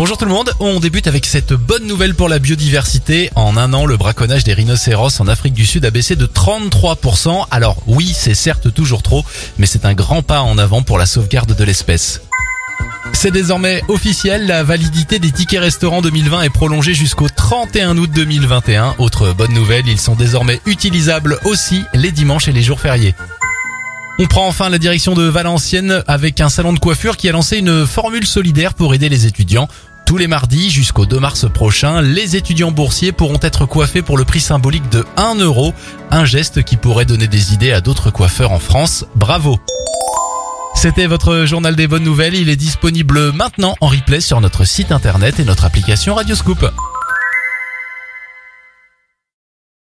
Bonjour tout le monde, on débute avec cette bonne nouvelle pour la biodiversité. En un an, le braconnage des rhinocéros en Afrique du Sud a baissé de 33%. Alors oui, c'est certes toujours trop, mais c'est un grand pas en avant pour la sauvegarde de l'espèce. C'est désormais officiel, la validité des tickets restaurants 2020 est prolongée jusqu'au 31 août 2021. Autre bonne nouvelle, ils sont désormais utilisables aussi les dimanches et les jours fériés. On prend enfin la direction de Valenciennes avec un salon de coiffure qui a lancé une formule solidaire pour aider les étudiants. Tous les mardis jusqu'au 2 mars prochain, les étudiants boursiers pourront être coiffés pour le prix symbolique de 1 euro, un geste qui pourrait donner des idées à d'autres coiffeurs en France. Bravo C'était votre journal des bonnes nouvelles, il est disponible maintenant en replay sur notre site internet et notre application Radioscoop.